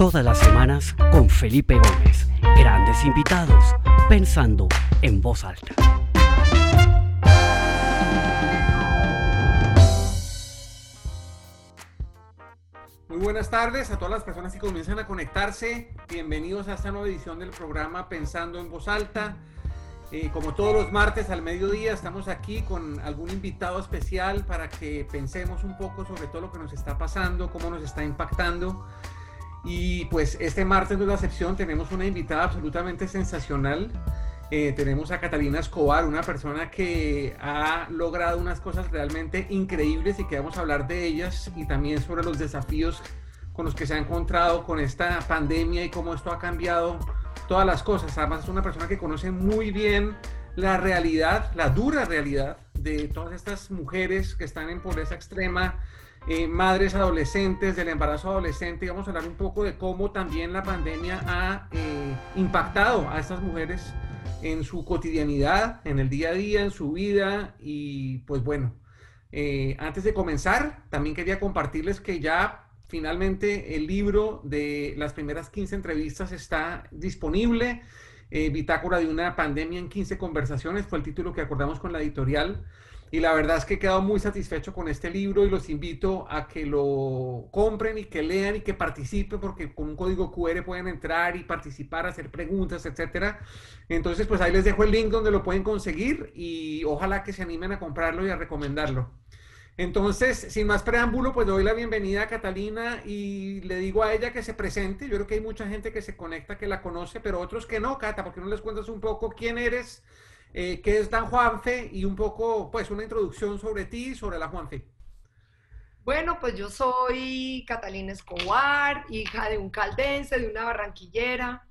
Todas las semanas con Felipe Gómez. Grandes invitados, pensando en voz alta. Muy buenas tardes a todas las personas que comienzan a conectarse. Bienvenidos a esta nueva edición del programa Pensando en voz alta. Eh, como todos los martes al mediodía, estamos aquí con algún invitado especial para que pensemos un poco sobre todo lo que nos está pasando, cómo nos está impactando. Y pues este martes no es la excepción, tenemos una invitada absolutamente sensacional. Eh, tenemos a Catalina Escobar, una persona que ha logrado unas cosas realmente increíbles y que vamos a hablar de ellas y también sobre los desafíos con los que se ha encontrado con esta pandemia y cómo esto ha cambiado todas las cosas. Además es una persona que conoce muy bien la realidad, la dura realidad de todas estas mujeres que están en pobreza extrema, eh, madres adolescentes, del embarazo adolescente. Y vamos a hablar un poco de cómo también la pandemia ha eh, impactado a estas mujeres en su cotidianidad, en el día a día, en su vida. Y pues bueno, eh, antes de comenzar, también quería compartirles que ya finalmente el libro de las primeras 15 entrevistas está disponible. Bitácora de una pandemia en 15 conversaciones fue el título que acordamos con la editorial. Y la verdad es que he quedado muy satisfecho con este libro y los invito a que lo compren y que lean y que participen porque con un código QR pueden entrar y participar, hacer preguntas, etcétera. Entonces, pues ahí les dejo el link donde lo pueden conseguir y ojalá que se animen a comprarlo y a recomendarlo. Entonces, sin más preámbulo, pues doy la bienvenida a Catalina y le digo a ella que se presente. Yo creo que hay mucha gente que se conecta, que la conoce, pero otros que no. Cata, ¿por qué no les cuentas un poco quién eres? Eh, qué es Dan Juanfe y un poco, pues, una introducción sobre ti, sobre la Juanfe. Bueno, pues yo soy Catalina Escobar, hija de un caldense, de una barranquillera.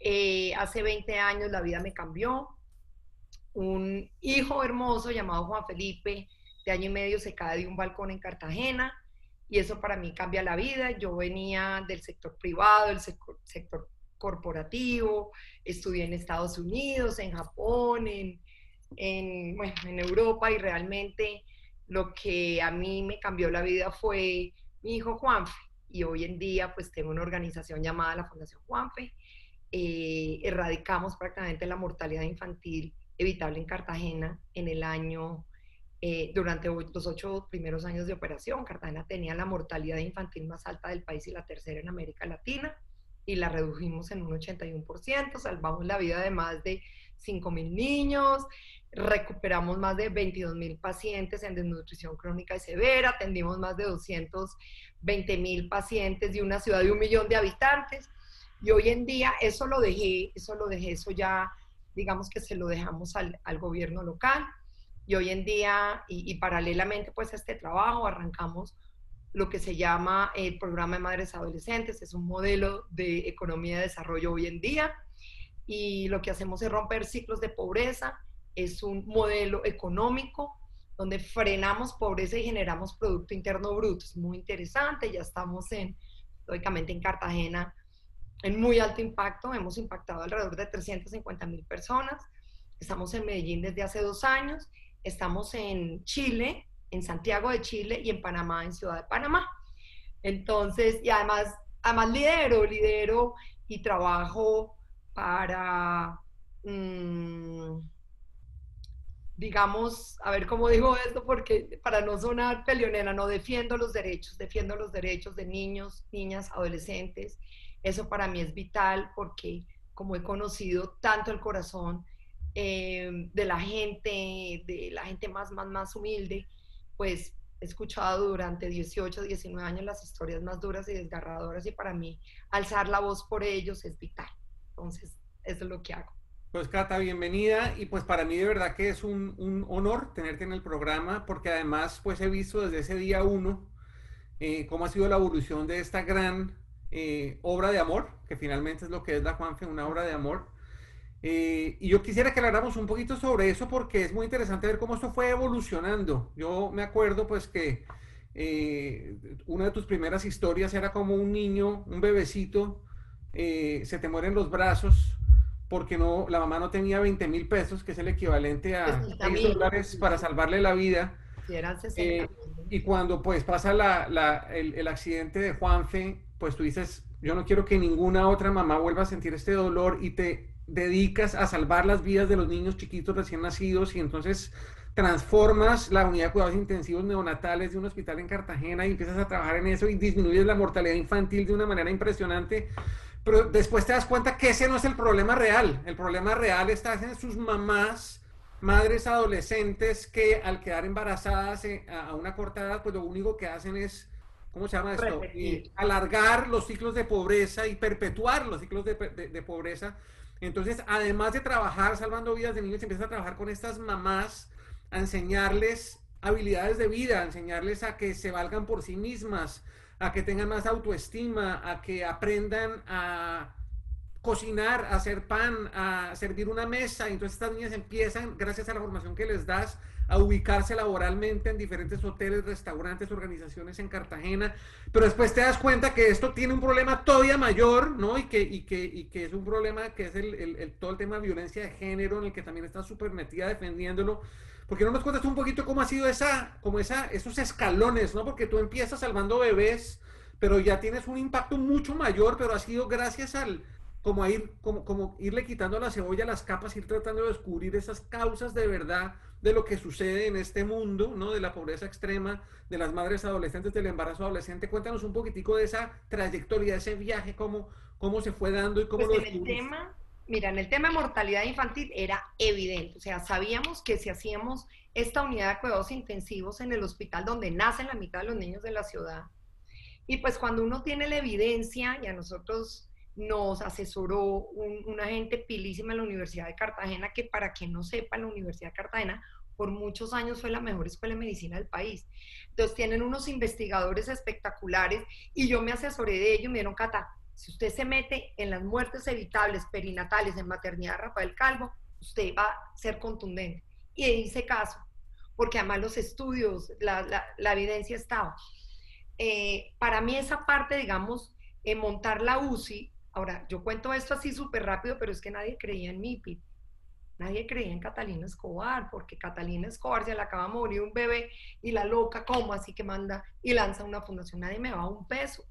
Eh, hace 20 años la vida me cambió. Un hijo hermoso llamado Juan Felipe, de año y medio, se cae de un balcón en Cartagena y eso para mí cambia la vida. Yo venía del sector privado, del sector, sector corporativo, estudié en Estados Unidos, en Japón, en, en, Europa y realmente lo que a mí me cambió la vida fue mi hijo Juanfe y hoy en día pues tengo una organización llamada la Fundación Juanfe. Eh, erradicamos prácticamente la mortalidad infantil evitable en Cartagena en el año, eh, durante los ocho primeros años de operación. Cartagena tenía la mortalidad infantil más alta del país y la tercera en América Latina y la redujimos en un 81%, salvamos la vida de más de 5.000 niños, recuperamos más de 22.000 pacientes en desnutrición crónica y severa, atendimos más de 220.000 pacientes de una ciudad de un millón de habitantes. Y hoy en día eso lo dejé, eso lo dejé, eso ya digamos que se lo dejamos al, al gobierno local. Y hoy en día, y, y paralelamente pues a este trabajo, arrancamos lo que se llama el programa de madres adolescentes. Es un modelo de economía de desarrollo hoy en día y lo que hacemos es romper ciclos de pobreza. Es un modelo económico donde frenamos pobreza y generamos Producto Interno Bruto. Es muy interesante, ya estamos en, lógicamente en Cartagena, en muy alto impacto. Hemos impactado alrededor de 350 mil personas. Estamos en Medellín desde hace dos años. Estamos en Chile en Santiago de Chile y en Panamá, en Ciudad de Panamá. Entonces, y además, además lidero, lidero y trabajo para, mm, digamos, a ver cómo digo esto, porque para no sonar peleonera, no defiendo los derechos, defiendo los derechos de niños, niñas, adolescentes. Eso para mí es vital porque como he conocido tanto el corazón eh, de la gente, de la gente más, más, más humilde, pues he escuchado durante 18, 19 años las historias más duras y desgarradoras y para mí alzar la voz por ellos es vital. Entonces, eso es lo que hago. Pues Cata, bienvenida y pues para mí de verdad que es un, honor tenerte en el programa porque además pues he visto desde ese día uno eh, cómo ha sido la evolución de esta gran eh, obra de amor, que finalmente es lo que es la Juanfe, una obra de amor eh, y yo quisiera que habláramos un poquito sobre eso porque es muy interesante ver cómo esto fue evolucionando. Yo me acuerdo pues que eh, una de tus primeras historias era como un niño, un bebecito, eh, se te mueren los brazos porque no, la mamá no tenía 20 mil pesos, que es el equivalente a 10 dólares para salvarle la vida. y cuando pues pasa la, la, el, el accidente de Juanfe, pues tú dices, yo no quiero que ninguna otra mamá vuelva a sentir este dolor y te dedicas a salvar las vidas de los niños chiquitos recién nacidos y entonces transformas la unidad de cuidados intensivos neonatales de un hospital en Cartagena y empiezas a trabajar en eso y disminuyes la mortalidad infantil de una manera impresionante. Pero después te das cuenta que ese no es el problema real. El problema real está en sus mamás, madres adolescentes que al quedar embarazadas eh, a una corta edad, pues lo único que hacen es ¿cómo se llama esto? alargar los ciclos de pobreza y perpetuar los ciclos de, de, pobreza. Entonces, además de trabajar salvando vidas de niños, empieza a trabajar con estas mamás, a enseñarles habilidades de vida, a enseñarles a que se valgan por sí mismas, a que tengan más autoestima, a que aprendan a cocinar, a hacer pan, a servir una mesa. Entonces estas niñas empiezan, gracias a la formación que les das, a ubicarse laboralmente en diferentes hoteles, restaurantes, organizaciones en Cartagena, pero después te das cuenta que esto tiene un problema todavía mayor, ¿no? Y que, y que, y que es un problema que es el, el, todo el tema de violencia de género, en el que también está súper metida defendiéndolo. Porque no nos cuentas un poquito cómo ha sido esa, como esa, esos escalones, ¿no? Porque tú empiezas salvando bebés, pero ya tienes un impacto mucho mayor, pero ha sido gracias al, como a ir, como, como irle quitando la cebolla las capas, ir tratando de descubrir esas causas de verdad de lo que sucede en este mundo, ¿no? De la pobreza extrema, de las madres adolescentes, del embarazo adolescente. Cuéntanos un poquitico de esa trayectoria, de ese viaje, cómo, cómo se fue dando y cómo pues lo en el tema, Mira, en el tema de mortalidad infantil era evidente, o sea, sabíamos que si hacíamos esta unidad de cuidados intensivos en el hospital donde nacen la mitad de los niños de la ciudad, y pues cuando uno tiene la evidencia, y a nosotros nos asesoró un, una gente pilísima en la Universidad de Cartagena, que para quien no sepa, la Universidad de Cartagena por muchos años fue la mejor escuela de medicina del país. Entonces tienen unos investigadores espectaculares y yo me asesoré de ellos y me dieron, Cata, si usted se mete en las muertes evitables perinatales en maternidad Rafael Calvo, usted va a ser contundente. Y hice caso, porque además los estudios, la, la, evidencia estaba. Eh, para mí esa parte, digamos, en montar la UCI, Ahora, yo cuento esto así súper rápido, pero es que nadie creía en mí, Nadie creía en Catalina Escobar, porque Catalina Escobar se le acaba de morir un bebé y la loca, ¿cómo así que manda y lanza una fundación? Nadie me va un peso.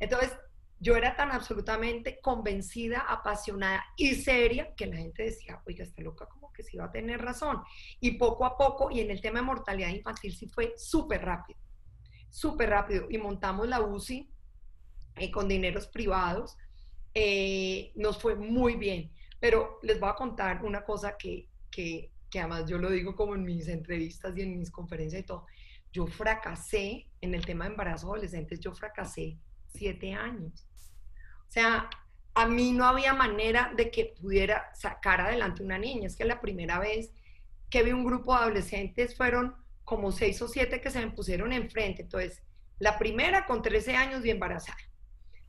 Entonces, yo era tan absolutamente convencida, apasionada y seria que la gente decía, oiga, está loca, como que sí va a tener razón. Y poco a poco, y en el tema de mortalidad infantil sí fue súper rápido, súper rápido. Y montamos la UCI eh, con dineros privados eh, nos fue muy bien. Pero les voy a contar una cosa que, que, además yo lo digo como en mis entrevistas y en mis conferencias y todo. Yo fracasé en el tema de embarazo adolescentes, yo fracasé siete años. O sea, a mí no había manera de que pudiera sacar adelante una niña. Es que la primera vez que vi un grupo de adolescentes fueron como seis o siete que se me pusieron enfrente. Entonces, la primera con 13 años y embarazada.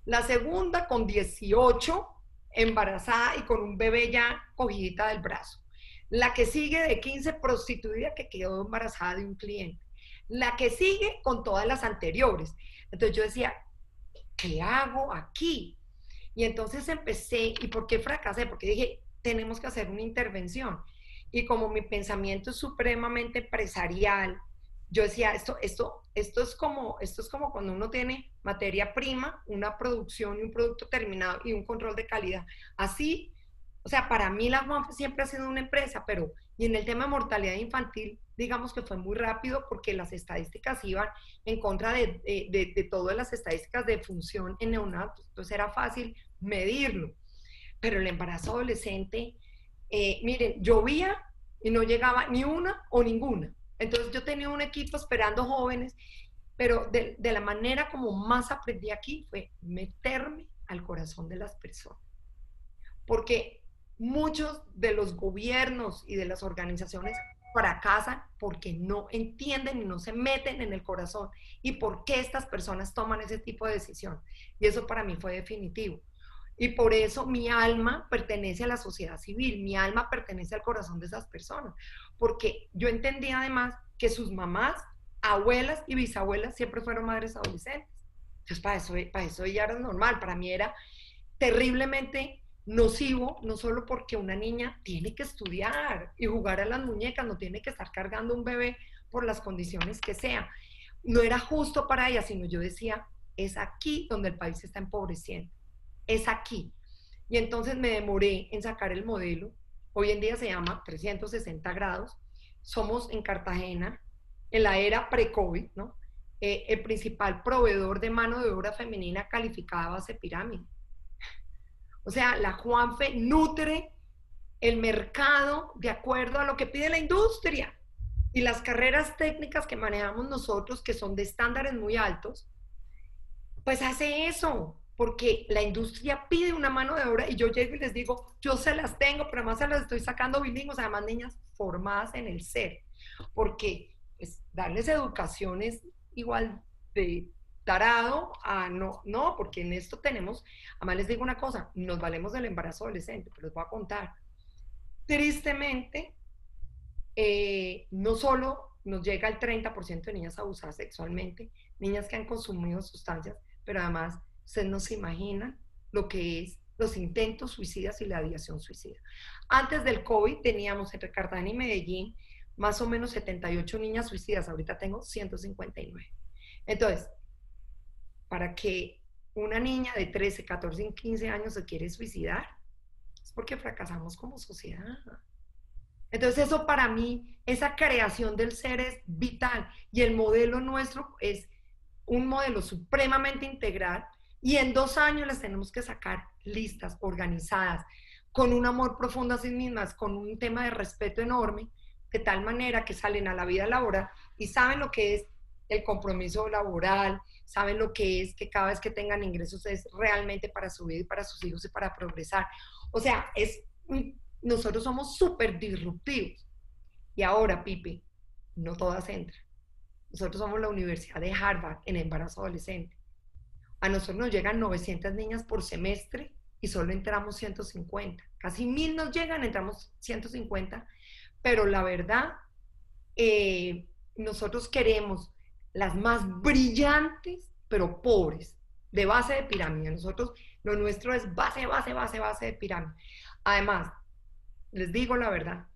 La segunda con 18, embarazada y con un bebé ya cogidita del brazo. La que sigue de 15, prostituida que quedó embarazada de un cliente. La que sigue con todas las anteriores. Entonces yo decía, ¿qué hago aquí? Y entonces empecé, ¿y por qué fracasé? Porque dije, tenemos que hacer una intervención. Y como mi pensamiento es supremamente empresarial, yo decía, esto, esto, esto, es como, esto es como cuando uno tiene materia prima, una producción y un producto terminado y un control de calidad. Así, o sea, para mí la Juanfe siempre ha sido una empresa, pero y en el tema de mortalidad infantil, digamos que fue muy rápido porque las estadísticas iban en contra de, de, de todas las estadísticas de función en neonatos, entonces era fácil medirlo. Pero el embarazo adolescente, eh, miren, llovía y no llegaba ni una o ninguna. Entonces yo tenía un equipo esperando jóvenes, pero de, la manera como más aprendí aquí fue meterme al corazón de las personas. Porque muchos de los gobiernos y de las organizaciones fracasan porque no entienden y no se meten en el corazón y por qué estas personas toman ese tipo de decisión. Y eso para mí fue definitivo. Y por eso mi alma pertenece a la sociedad civil, mi alma pertenece al corazón de esas personas, porque yo entendí además que sus mamás, abuelas y bisabuelas siempre fueron madres adolescentes. Entonces, para eso, para eso ya era normal, para mí era terriblemente nocivo, no solo porque una niña tiene que estudiar y jugar a las muñecas, no tiene que estar cargando un bebé por las condiciones que sea. No era justo para ella, sino yo decía, es aquí donde el país está empobreciendo. Es aquí. Y entonces me demoré en sacar el modelo. Hoy en día se llama 360 grados. Somos en Cartagena, en la era pre-COVID, ¿no? Eh, el principal proveedor de mano de obra femenina calificada base pirámide. O sea, la Juanfe nutre el mercado de acuerdo a lo que pide la industria. Y las carreras técnicas que manejamos nosotros, que son de estándares muy altos, pues hace eso, porque la industria pide una mano de obra y yo llego y les digo, yo se las tengo, pero además se las estoy sacando bilingües, además niñas formadas en el ser, porque pues, darles educación es igual de tarado a no, no, porque en esto tenemos, además les digo una cosa, nos valemos del embarazo adolescente, pero les voy a contar. Tristemente, eh, no solo nos llega el 30% de niñas abusadas sexualmente, niñas que han consumido sustancias, pero además ustedes no se imaginan lo que es los intentos suicidas y la adiación suicida. Antes del COVID teníamos entre Cartagena y Medellín más o menos 78 niñas suicidas, ahorita tengo 159. Entonces, para que una niña de 13, 14, 15 años se quiere suicidar, es porque fracasamos como sociedad. Entonces eso para mí, esa creación del ser es vital y el modelo nuestro es un modelo supremamente integral y en dos años les tenemos que sacar listas organizadas, con un amor profundo a sí mismas, con un tema de respeto enorme, de tal manera que salen a la vida laboral y saben lo que es el compromiso laboral, saben lo que es que cada vez que tengan ingresos es realmente para su vida y para sus hijos y para progresar. O sea, es nosotros somos súper disruptivos. Y ahora, Pipe, no todas entran. Nosotros somos la Universidad de Harvard en embarazo adolescente. A nosotros nos llegan 900 niñas por semestre y solo entramos 150. Casi mil nos llegan, entramos 150. Pero la verdad, eh, nosotros queremos las más brillantes, pero pobres, de base de pirámide. Nosotros, lo nuestro es base, base, base, base de pirámide. Además, les digo la verdad,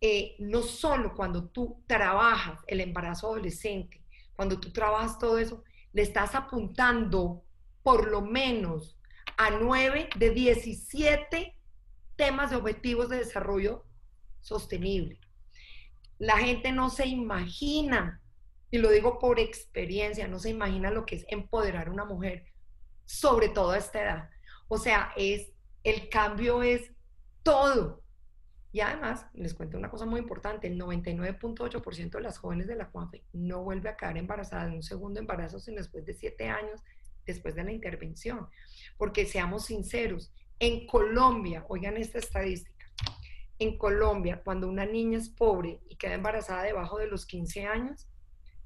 eh, no solo cuando tú trabajas el embarazo adolescente, cuando tú trabajas todo eso, le estás apuntando por lo menos a 9 de 17 temas de objetivos de desarrollo sostenible. La gente no se imagina, y lo digo por experiencia, no se imagina lo que es empoderar a una mujer, sobre todo a esta edad. O sea, es el cambio es todo. Y además, les cuento una cosa muy importante, el 99.8% de las jóvenes de la Juanfe no vuelve a quedar embarazada de un segundo embarazo sino después de siete años después de la intervención. Porque seamos sinceros, en Colombia, oigan esta estadística, en Colombia, cuando una niña es pobre y queda embarazada debajo de los 15 años,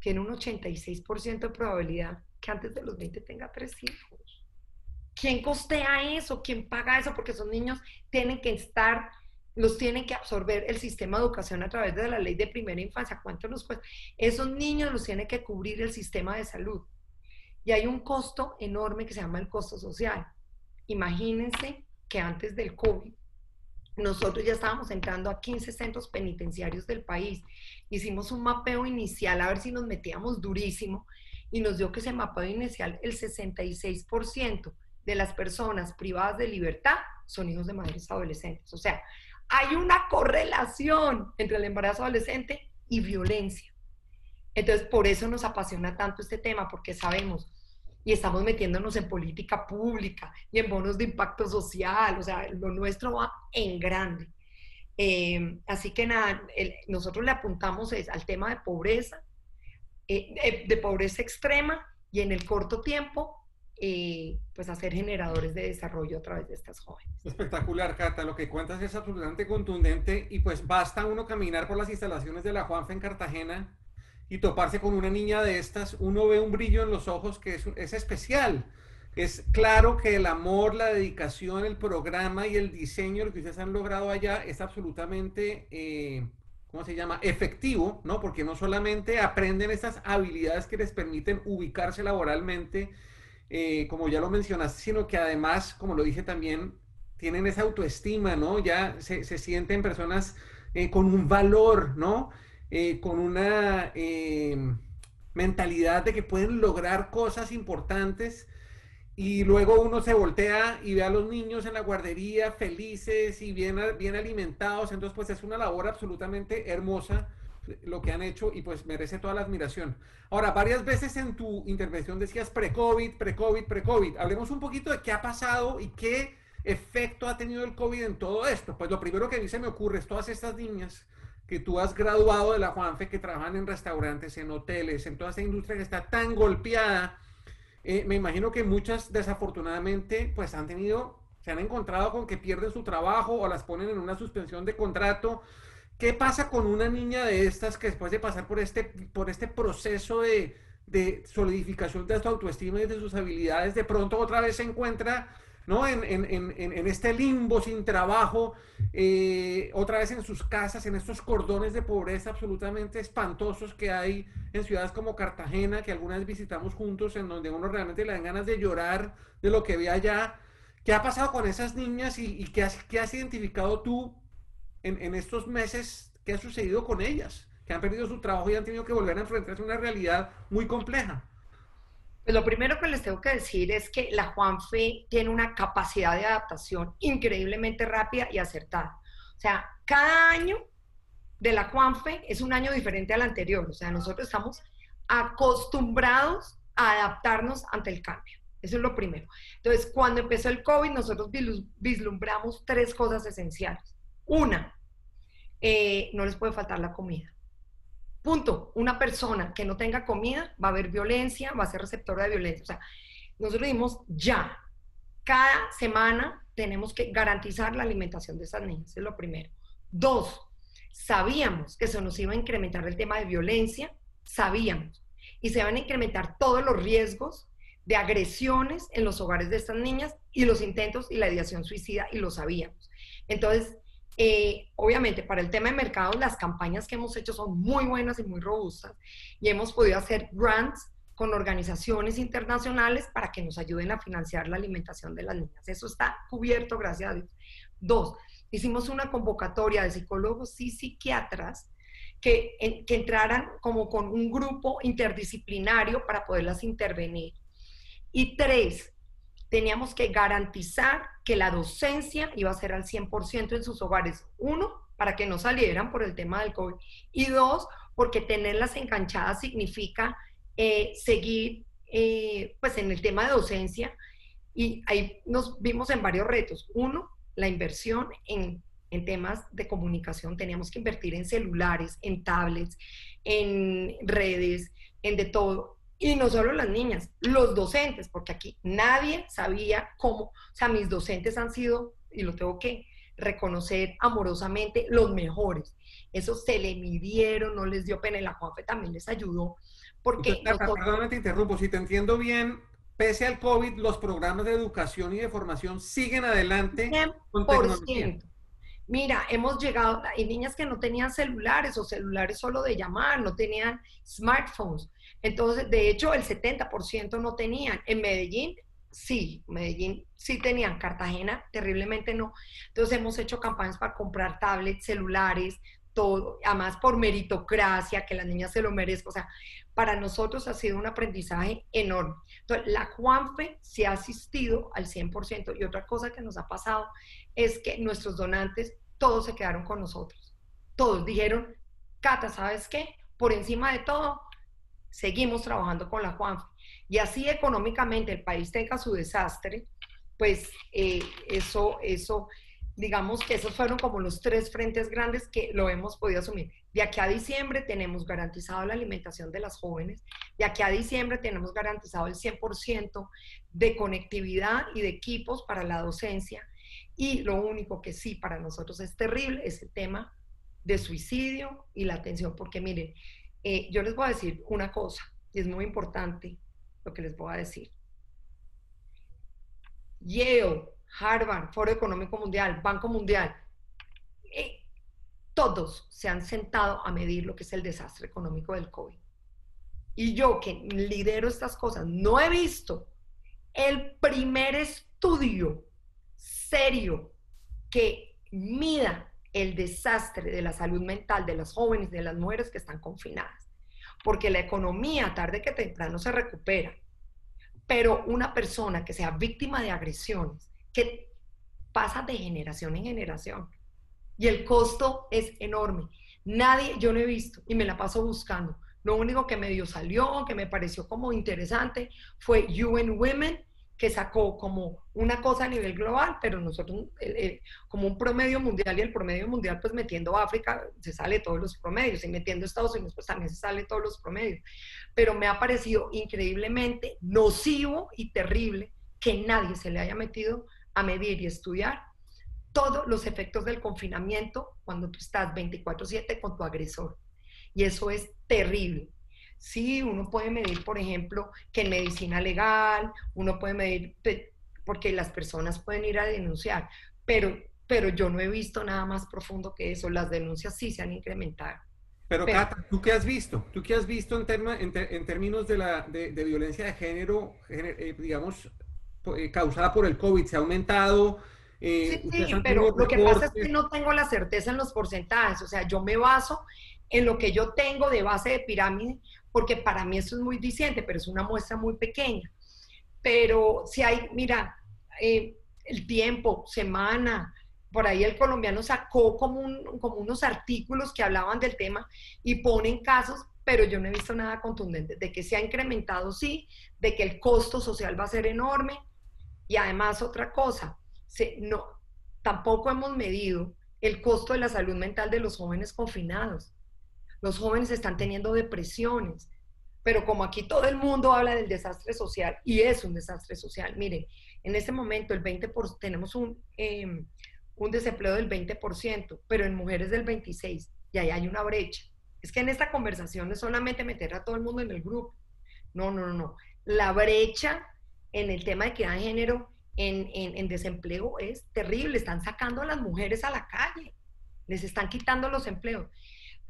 tiene un 86% de probabilidad que antes de los 20 tenga tres hijos. ¿Quién costea eso? ¿Quién paga eso? Porque esos niños tienen que estar, los tienen que absorber el sistema de educación a través de la ley de primera infancia. ¿Cuánto nos cuesta? Esos niños los tiene que cubrir el sistema de salud. Y hay un costo enorme que se llama el costo social. Imagínense que antes del COVID, nosotros ya estábamos entrando a 15 centros penitenciarios del país. Hicimos un mapeo inicial a ver si nos metíamos durísimo y nos dio que ese mapeo inicial, el 66% de las personas privadas de libertad son hijos de madres adolescentes. O sea, hay una correlación entre el embarazo adolescente y violencia. Entonces, por eso nos apasiona tanto este tema, porque sabemos y estamos metiéndonos en política pública y en bonos de impacto social, o sea, lo nuestro va en grande. Eh, así que nada, nosotros le apuntamos al tema de pobreza, eh, de pobreza extrema y en el corto tiempo eh, pues hacer generadores de desarrollo a través de estas jóvenes. Espectacular, Cata, lo que cuentas es absolutamente contundente y pues basta uno caminar por las instalaciones de la Juanfe en Cartagena y toparse con una niña de estas, uno ve un brillo en los ojos que es, es especial. Es claro que el amor, la dedicación, el programa y el diseño, lo que ustedes han logrado allá es absolutamente... Eh, ¿cómo se llama? Efectivo, ¿no? Porque no solamente aprenden estas habilidades que les permiten ubicarse laboralmente, eh, como ya lo mencionaste, sino que además, como lo dije también, tienen esa autoestima, ¿no? Ya se, sienten personas eh, con un valor, ¿no? Eh, con una mentalidad de que pueden lograr cosas importantes y luego uno se voltea y ve a los niños en la guardería felices y bien, bien alimentados, entonces pues es una labor absolutamente hermosa lo que han hecho y pues merece toda la admiración. Ahora, varias veces en tu intervención decías pre-COVID, pre-COVID, pre-COVID. Hablemos un poquito de qué ha pasado y qué efecto ha tenido el COVID en todo esto. Pues lo primero que a mí se me ocurre es todas estas niñas que tú has graduado de la Juanfe, que trabajan en restaurantes, en hoteles, en toda esta industria que está tan golpeada. Eh, me imagino que muchas desafortunadamente pues han tenido, se han encontrado con que pierden su trabajo o las ponen en una suspensión de contrato. ¿Qué pasa con una niña de estas que después de pasar por este, por este proceso de, de solidificación de su autoestima y de sus habilidades, de pronto otra vez se encuentra ¿no? En, en, en, en, este limbo sin trabajo, eh, otra vez en sus casas, en estos cordones de pobreza absolutamente espantosos que hay en ciudades como Cartagena, que algunas visitamos juntos, en donde uno realmente le dan ganas de llorar de lo que ve allá. ¿Qué ha pasado con esas niñas y, y qué, has, qué, has, identificado tú en, estos meses? ¿Qué ha sucedido con ellas? Que han perdido su trabajo y han tenido que volver a enfrentarse a una realidad muy compleja. Pues lo primero que les tengo que decir es que la Juanfe tiene una capacidad de adaptación increíblemente rápida y acertada. O sea, cada año de la Juanfe es un año diferente al anterior. O sea, nosotros estamos acostumbrados a adaptarnos ante el cambio. Eso es lo primero. Entonces, cuando empezó el COVID, nosotros vislumbramos tres cosas esenciales. Una, eh, no les puede faltar la comida. Punto. Una persona que no tenga comida va a haber violencia, va a ser receptora de violencia. O sea, nosotros dimos ya. Cada semana tenemos que garantizar la alimentación de esas niñas. Es lo primero. Dos, sabíamos que se nos iba a incrementar el tema de violencia. Sabíamos. Y se van a incrementar todos los riesgos de agresiones en los hogares de estas niñas y los intentos y la ideación suicida, y lo sabíamos. Entonces, eh, obviamente, para el tema de mercado, las campañas que hemos hecho son muy buenas y muy robustas y hemos podido hacer grants con organizaciones internacionales para que nos ayuden a financiar la alimentación de las niñas. Eso está cubierto, gracias a Dios. Dos, hicimos una convocatoria de psicólogos y psiquiatras que, que entraran como con un grupo interdisciplinario para poderlas intervenir. Y tres, teníamos que garantizar que la docencia iba a ser al 100% en sus hogares. Uno, para que no salieran por el tema del COVID. Y dos, porque tenerlas enganchadas significa eh, seguir eh, pues en el tema de docencia. Y ahí nos vimos en varios retos. Uno, la inversión en, en temas de comunicación. Teníamos que invertir en celulares, en tablets, en redes, en de todo. Y no solo las niñas, los docentes, porque aquí nadie sabía cómo, o sea, mis docentes han sido, y lo tengo que reconocer amorosamente, los mejores. Eso se le midieron, no les dio pena, y la Juanfe también les ayudó. Porque Perdóname, te interrumpo, si te entiendo bien, pese al COVID, los programas de educación y de formación siguen adelante 100%. Mira, hemos llegado, hay niñas que no tenían celulares o celulares solo de llamar, no tenían smartphones. Entonces, de hecho, el 70% no tenían. En Medellín, sí, Medellín sí tenían, Cartagena terriblemente no. Entonces, hemos hecho campañas para comprar tablets, celulares, todo, además por meritocracia, que las niñas se lo merezcan. O sea, para nosotros ha sido un aprendizaje enorme. Entonces, la Juanfe se ha asistido al 100%. Y otra cosa que nos ha pasado es que nuestros donantes, todos se quedaron con nosotros. Todos dijeron, Cata, ¿sabes qué? Por encima de todo, seguimos trabajando con la Juanfe. Y así económicamente el país tenga su desastre, pues eh, eso, eso, digamos que esos fueron como los tres frentes grandes que lo hemos podido asumir. De aquí a diciembre tenemos garantizado la alimentación de las jóvenes, de aquí a diciembre tenemos garantizado el 100% de conectividad y de equipos para la docencia. Y lo único que sí para nosotros es terrible es el tema de suicidio y la atención, porque miren, eh, yo les voy a decir una cosa, y es muy importante lo que les voy a decir. Yale, Harvard, Foro Económico Mundial, Banco Mundial, eh, todos se han sentado a medir lo que es el desastre económico del COVID. Y yo que lidero estas cosas, no he visto el primer estudio serio que mida el desastre de la salud mental de las jóvenes de las mujeres que están confinadas. porque la economía tarde que temprano se recupera. Pero una persona que sea víctima de agresiones, que pasa de generación en generación, y el costo es enorme. Nadie, yo no he visto, y me la paso buscando. Lo único que medio salió, que me pareció como interesante, fue UN Women, que sacó como una cosa a nivel global, pero nosotros eh, como un promedio mundial y el promedio mundial pues metiendo África se sale todos los promedios y metiendo Estados Unidos pues también se sale todos los promedios. Pero me ha parecido increíblemente nocivo y terrible que nadie se le haya metido a medir y estudiar todos los efectos del confinamiento cuando tú estás 24/7 con tu agresor. Y eso es terrible. Sí, uno puede medir, por ejemplo, que en medicina legal, uno puede medir, porque las personas pueden ir a denunciar, pero, pero yo no he visto nada más profundo que eso. Las denuncias sí se han incrementado. Pero, Cata, ¿tú qué has visto? ¿Tú qué has visto en, en, términos de, la, de, violencia de género, eh, digamos, eh, causada por el COVID? ¿Se ha aumentado? Eh, sí, sí, pero lo que pasa es que no tengo la certeza en los porcentajes. O sea, yo me baso en lo que yo tengo de base de pirámide, porque para mí eso es muy diciente, pero es una muestra muy pequeña. Pero si hay, mira, eh, el tiempo, semana, por ahí el colombiano sacó como, como unos artículos que hablaban del tema y ponen casos, pero yo no he visto nada contundente de que se ha incrementado, sí, de que el costo social va a ser enorme y además otra cosa, no, tampoco hemos medido el costo de la salud mental de los jóvenes confinados. Los jóvenes están teniendo depresiones, pero como aquí todo el mundo habla del desastre social, y es un desastre social, miren, en este momento el 20 tenemos un, em, un desempleo del 20%, pero en mujeres del 26%, y ahí hay una brecha. Es que en esta conversación no es solamente meter a todo el mundo en el grupo, no, no, no, no. La brecha en el tema de equidad de género en, en desempleo es terrible, están sacando a las mujeres a la calle, les están quitando los empleos.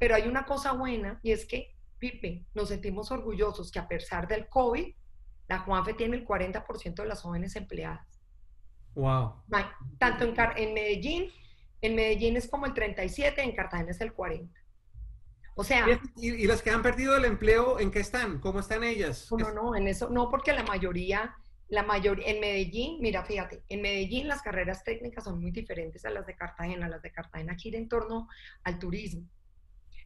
Pero hay una cosa buena y es que, Pipe, nos sentimos orgullosos que a pesar del COVID, la Juanfe tiene el 40% de las jóvenes empleadas. Wow. Tanto en, en Medellín, en Medellín es como el 37, en Cartagena es el 40. O sea. ¿Y, las que han perdido el empleo, en qué están? ¿Cómo están ellas? No, no, en eso, no, porque la mayoría, la mayoría, en Medellín, mira, fíjate, en Medellín las carreras técnicas son muy diferentes a las de Cartagena. Las de Cartagena giran en torno al turismo.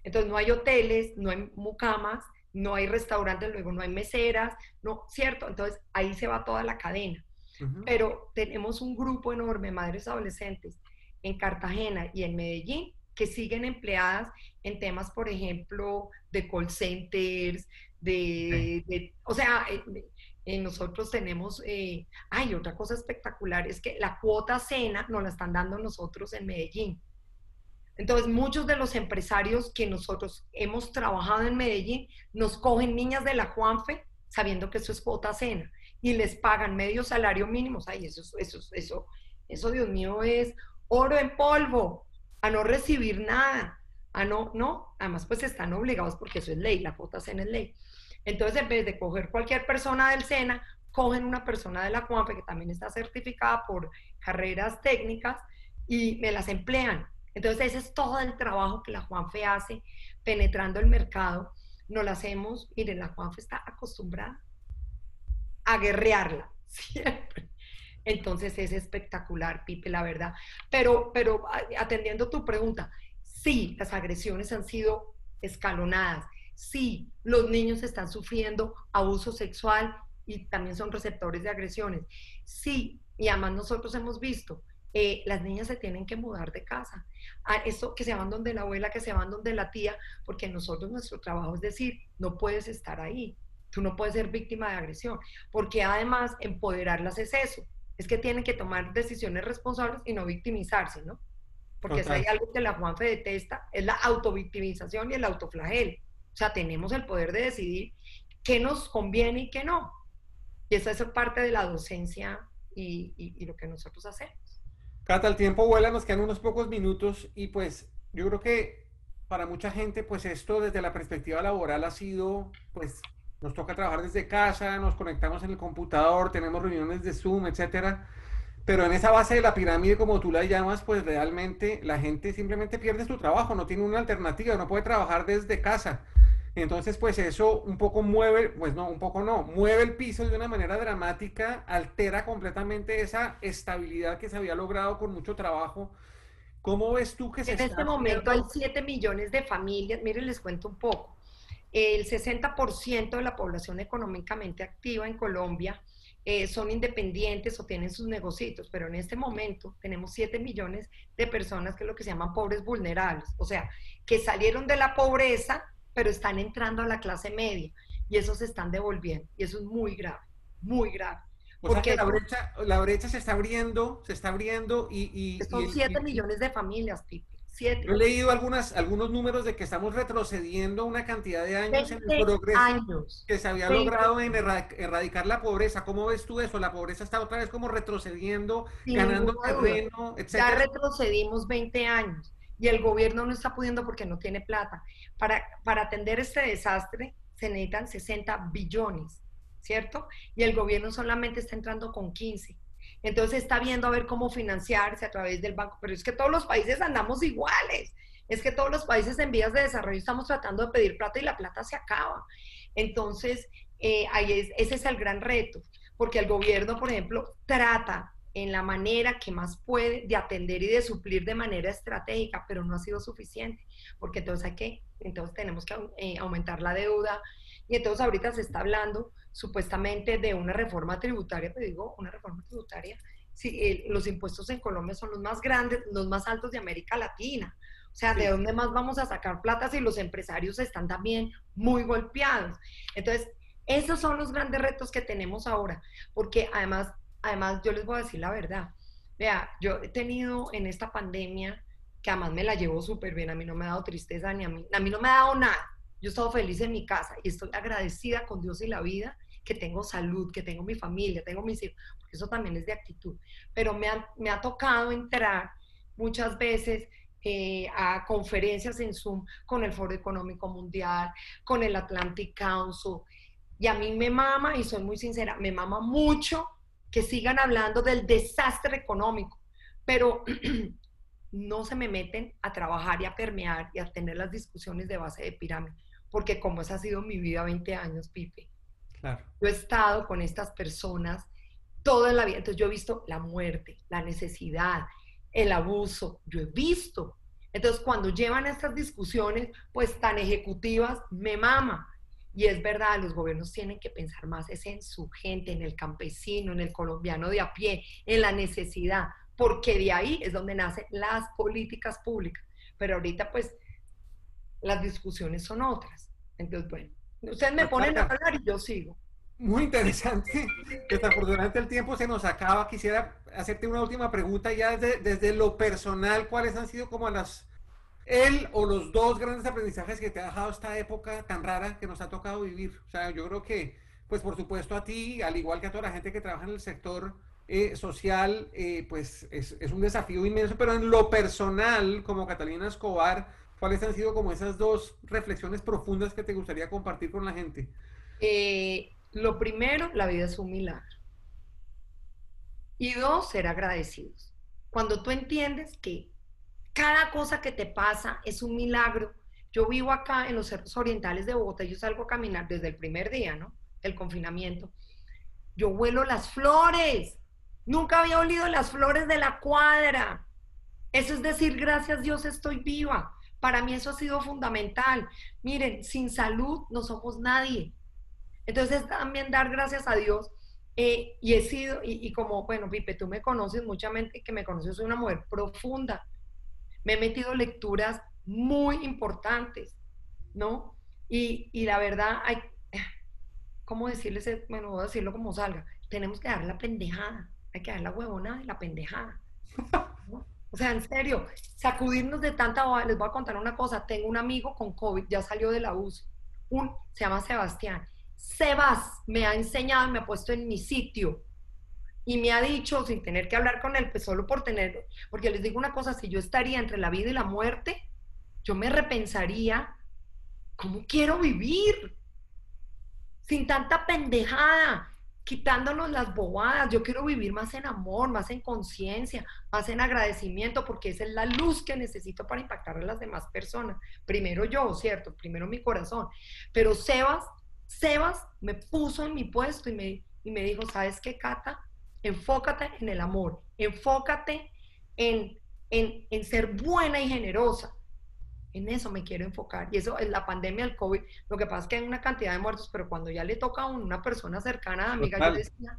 Entonces no hay hoteles, no hay mucamas, no hay restaurantes, luego no hay meseras, no, ¿cierto? Entonces ahí se va toda la cadena. Pero tenemos un grupo enorme, madres adolescentes, en Cartagena y en Medellín, que siguen empleadas en temas, por ejemplo, de call centers, de, o sea, eh, nosotros tenemos, eh, hay otra cosa espectacular, es que la cuota cena nos la están dando nosotros en Medellín. Entonces, muchos de los empresarios que nosotros hemos trabajado en Medellín nos cogen niñas de la Juanfe sabiendo que eso es cuota cena y les pagan medio salario mínimo. Ay, eso, eso, eso, eso, Dios mío, es oro en polvo, a no recibir nada, a no, no, además pues están obligados porque eso es ley, la cuota cena es ley. Entonces, en vez de coger cualquier persona del SENA, cogen una persona de la Juanfe que también está certificada por carreras técnicas y me las emplean entonces, ese es todo el trabajo que la Juanfe hace penetrando el mercado. No lo hacemos, miren, la Juanfe está acostumbrada a guerrearla siempre. Entonces es espectacular, Pipe, la verdad. Pero, pero atendiendo tu pregunta, sí, las agresiones han sido escalonadas. Sí, los niños están sufriendo abuso sexual y también son receptores de agresiones. Sí, y además nosotros hemos visto eh, las niñas se tienen que mudar de casa. A eso que se van donde la abuela, que se van donde la tía, porque nosotros nuestro trabajo es decir, no puedes estar ahí, tú no puedes ser víctima de agresión, porque además empoderarlas es eso, es que tienen que tomar decisiones responsables y no victimizarse, ¿no? Porque si hay algo que la Juanfe detesta, es la autovictimización y el autoflagel. O sea, tenemos el poder de decidir qué nos conviene y qué no. Y esa es parte de la docencia y lo que nosotros hacemos. Cata, el tiempo vuela, nos quedan unos pocos minutos y pues yo creo que para mucha gente pues esto desde la perspectiva laboral ha sido pues nos toca trabajar desde casa, nos conectamos en el computador, tenemos reuniones de Zoom, etcétera. Pero en esa base de la pirámide, como tú la llamas, pues realmente la gente simplemente pierde su trabajo, no tiene una alternativa, no puede trabajar desde casa. Entonces, pues eso un poco mueve, pues no, un poco no, mueve el piso de una manera dramática, altera completamente esa estabilidad que se había logrado con mucho trabajo. ¿Cómo ves tú que se En este momento hay 7 millones de familias, miren, les cuento un poco. El 60% de la población económicamente activa en Colombia eh, son independientes o tienen sus negocios, pero en este momento tenemos 7 millones de personas que es lo que se llaman pobres vulnerables, o sea, que salieron de la pobreza pero están entrando a la clase media y eso se están devolviendo y eso es muy grave, muy grave. porque la, brecha, la brecha se está abriendo, se está abriendo y... son 7 millones de familias, Pipe. Siete. he leído algunas, algunos números de que estamos retrocediendo una cantidad de años en el progreso que se había logrado en erradicar la pobreza. ¿Cómo ves tú eso? La pobreza está otra vez como retrocediendo, ganando terreno, etc. Ya retrocedimos 20 años y el gobierno no está pudiendo porque no tiene plata. Para, para atender este desastre se necesitan 60 billones, ¿cierto? Y el gobierno solamente está entrando con 15. Entonces está viendo a ver cómo financiarse a través del banco, pero es que todos los países andamos iguales. Es que todos los países en vías de desarrollo estamos tratando de pedir plata y la plata se acaba. Entonces, eh, ahí es, ese es el gran reto, porque el gobierno, por ejemplo, trata en la manera que más puede de atender y de suplir de manera estratégica, pero no ha sido suficiente, porque entonces hay que, entonces tenemos que eh, aumentar la deuda y entonces ahorita se está hablando supuestamente de una reforma tributaria, te digo, una reforma tributaria, si los impuestos en Colombia son los más grandes, los más altos de América Latina. O sea, ¿de dónde más vamos a sacar plata si los empresarios están también muy golpeados? Entonces, esos son los grandes retos que tenemos ahora, porque además además yo les voy a decir la verdad. Vea, yo he tenido en esta pandemia, que además me la llevo súper bien, a mí no me ha dado tristeza ni a mí, a mí no me ha dado nada. Yo he estado feliz en mi casa y estoy agradecida con Dios y la vida que tengo salud, que tengo mi familia, tengo mis hijos, porque eso también es de actitud. Pero me ha, me ha tocado entrar muchas veces eh, a conferencias en Zoom con el Foro Económico Mundial, con el Atlantic Council, y a mí me mama, y soy muy sincera, me mama mucho que sigan hablando del desastre económico, pero no se me meten a trabajar y a permear y a tener las discusiones de base de pirámide, porque como esa ha sido mi vida 20 años, Pipe. Claro. Yo he estado con estas personas toda la vida, entonces yo he visto la muerte, la necesidad, el abuso, yo he visto. Entonces cuando llevan estas discusiones, pues tan ejecutivas, me mama, y es verdad, los gobiernos tienen que pensar más es en su gente, en el campesino, en el colombiano de a pie, en la necesidad, porque de ahí es donde nacen las políticas públicas. Pero ahorita pues las discusiones son otras. Entonces, bueno, ustedes me ponen a hablar y yo sigo. Muy interesante. Desafortunadamente el tiempo se nos acaba. Quisiera hacerte una última pregunta ya desde, desde lo personal. ¿Cuáles han sido como las él o los dos grandes aprendizajes que te ha dejado esta época tan rara que nos ha tocado vivir. O sea, yo creo que, pues por supuesto a ti, al igual que a toda la gente que trabaja en el sector eh, social, eh, pues es, un desafío inmenso, pero en lo personal, como Catalina Escobar, ¿cuáles han sido como esas dos reflexiones profundas que te gustaría compartir con la gente? Eh, lo primero, la vida es un milagro. Y dos, ser agradecidos. Cuando tú entiendes que cada cosa que te pasa es un milagro. Yo vivo acá en los cerros orientales de Bogotá, yo salgo a caminar desde el primer día, ¿no? El confinamiento. Yo huelo las flores. Nunca había olido las flores de la cuadra. Eso es decir, gracias Dios estoy viva. Para mí eso ha sido fundamental. Miren, sin salud no somos nadie. Entonces también dar gracias a Dios. Eh, y he sido, y, y, como, bueno, Pipe, tú me conoces, mucha gente que me conoce, soy una mujer profunda me he metido lecturas muy importantes, ¿no? Y, la verdad, hay, ¿cómo decirles? Bueno, voy a decirlo como salga, tenemos que dar la pendejada, hay que dar la huevona de la pendejada. O sea, en serio, sacudirnos de tanta... Les voy a contar una cosa, tengo un amigo con COVID, ya salió de la UCI, un, se llama Sebastián. Sebas me ha enseñado, me ha puesto en mi sitio y me ha dicho, sin tener que hablar con él, pues solo por tener, porque les digo una cosa, si yo estaría entre la vida y la muerte, yo me repensaría, ¿cómo quiero vivir? Sin tanta pendejada. quitándonos las bobadas. Yo quiero vivir más en amor, más en conciencia, más en agradecimiento, porque esa es la luz que necesito para impactar a las demás personas. Primero yo, ¿cierto? Primero mi corazón. Pero Sebas, Sebas me puso en mi puesto y me, y me dijo, ¿sabes qué, Cata? Enfócate en el amor, enfócate en, en, en ser buena y generosa. En eso me quiero enfocar. Y eso es la pandemia del COVID. Lo que pasa es que hay una cantidad de muertos, pero cuando ya le toca a una persona cercana, amiga, yo decía,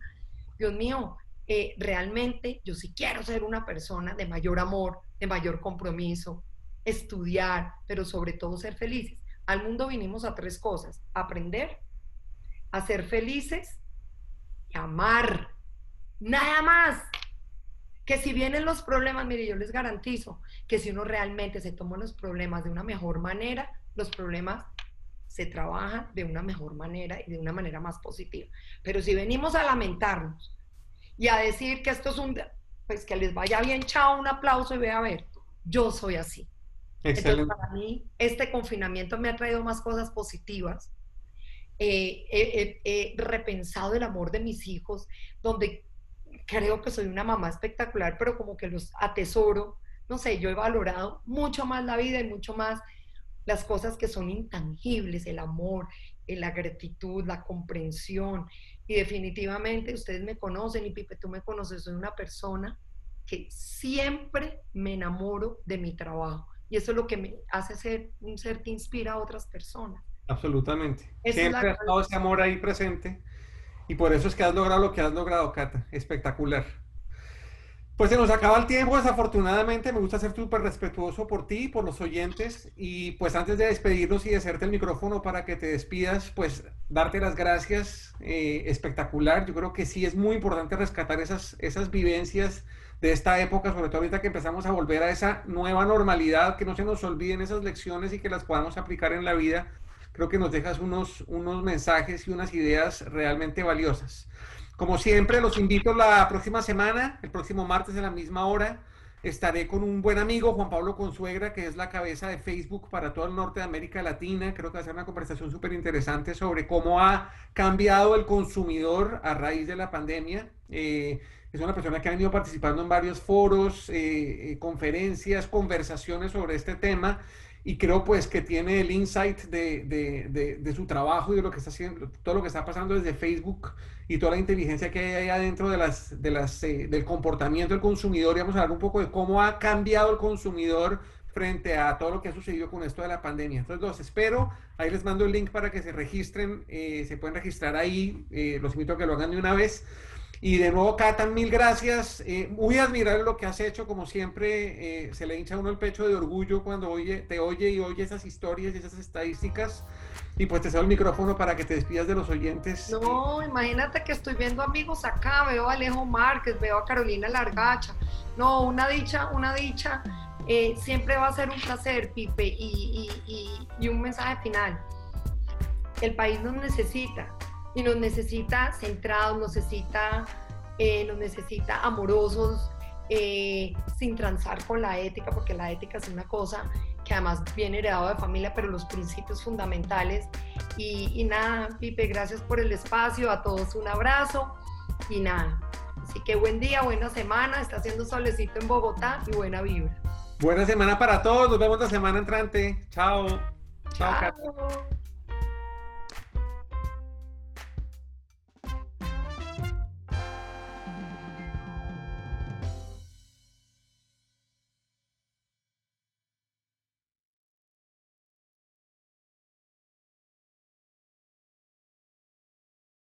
Dios mío, eh, realmente yo sí quiero ser una persona de mayor amor, de mayor compromiso, estudiar, pero sobre todo ser felices. Al mundo vinimos a tres cosas, aprender, a ser felices y amar. Nada más que si vienen los problemas, mire, yo les garantizo que si uno realmente se toma los problemas de una mejor manera, los problemas se trabajan de una mejor manera y de una manera más positiva. Pero si venimos a lamentarnos y a decir que esto es un, pues que les vaya bien, chao, un aplauso y ve a ver, yo soy así. Entonces, para mí, este confinamiento me ha traído más cosas positivas. Eh, he repensado el amor de mis hijos, donde creo que soy una mamá espectacular, pero como que los atesoro. No sé, yo he valorado mucho más la vida y mucho más las cosas que son intangibles, el amor, eh, la gratitud, la comprensión. Y definitivamente ustedes me conocen y Pipe, tú me conoces, soy una persona que siempre me enamoro de mi trabajo. Y eso es lo que me hace ser un ser que inspira a otras personas. Absolutamente. siempre ha estado ese amor ahí presente. Y por eso es que has logrado lo que has logrado, Cata. Espectacular. Pues se nos acaba el tiempo, desafortunadamente. Me gusta ser súper respetuoso por ti por los oyentes. Y pues antes de despedirnos y de hacerte el micrófono para que te despidas, pues darte las gracias. Eh, espectacular. Yo creo que sí es muy importante rescatar esas, esas vivencias de esta época, sobre todo ahorita que empezamos a volver a esa nueva normalidad, que no se nos olviden esas lecciones y que las podamos aplicar en la vida creo que nos dejas unos, unos mensajes y unas ideas realmente valiosas. Como siempre, los invito la próxima semana, el próximo martes a la misma hora. Estaré con un buen amigo, Juan Pablo Consuegra, que es la cabeza de Facebook para todo el norte de América Latina. Creo que va a ser una conversación súper interesante sobre cómo ha cambiado el consumidor a raíz de la pandemia. Eh, es una persona que ha venido participando en varios foros, eh, eh, conferencias, conversaciones sobre este tema y creo pues que tiene el insight de, de, de, su trabajo y de lo que está haciendo, todo lo que está pasando desde Facebook y toda la inteligencia que hay ahí adentro de las, de las, eh, del comportamiento del consumidor y vamos a hablar un poco de cómo ha cambiado el consumidor frente a todo lo que ha sucedido con esto de la pandemia. Entonces los espero, ahí les mando el link para que se registren, eh, se pueden registrar ahí, eh, los invito a que lo hagan de una vez. Y de nuevo, Cata, mil gracias. Eh, muy admirable lo que has hecho, como siempre, eh, se le hincha uno el pecho de orgullo cuando oye, te oye y oye esas historias y esas estadísticas. Y pues te cedo el micrófono para que te despidas de los oyentes. No, imagínate que estoy viendo amigos acá, veo a Alejo Márquez, veo a Carolina Largacha. No, una dicha, una dicha. Eh, siempre va a ser un placer, Pipe, y, y, y un mensaje final. El país nos necesita, y nos necesita centrados, nos necesita, eh, nos necesita amorosos, eh, sin transar con la ética, porque la ética es una cosa que además viene heredado de familia, pero los principios fundamentales. Y, y nada, Pipe, gracias por el espacio, a todos un abrazo y nada. Así que buen día, buena semana, está haciendo solecito en Bogotá y buena vibra. Buena semana para todos, nos vemos la semana entrante. Chao. Chao. Chao.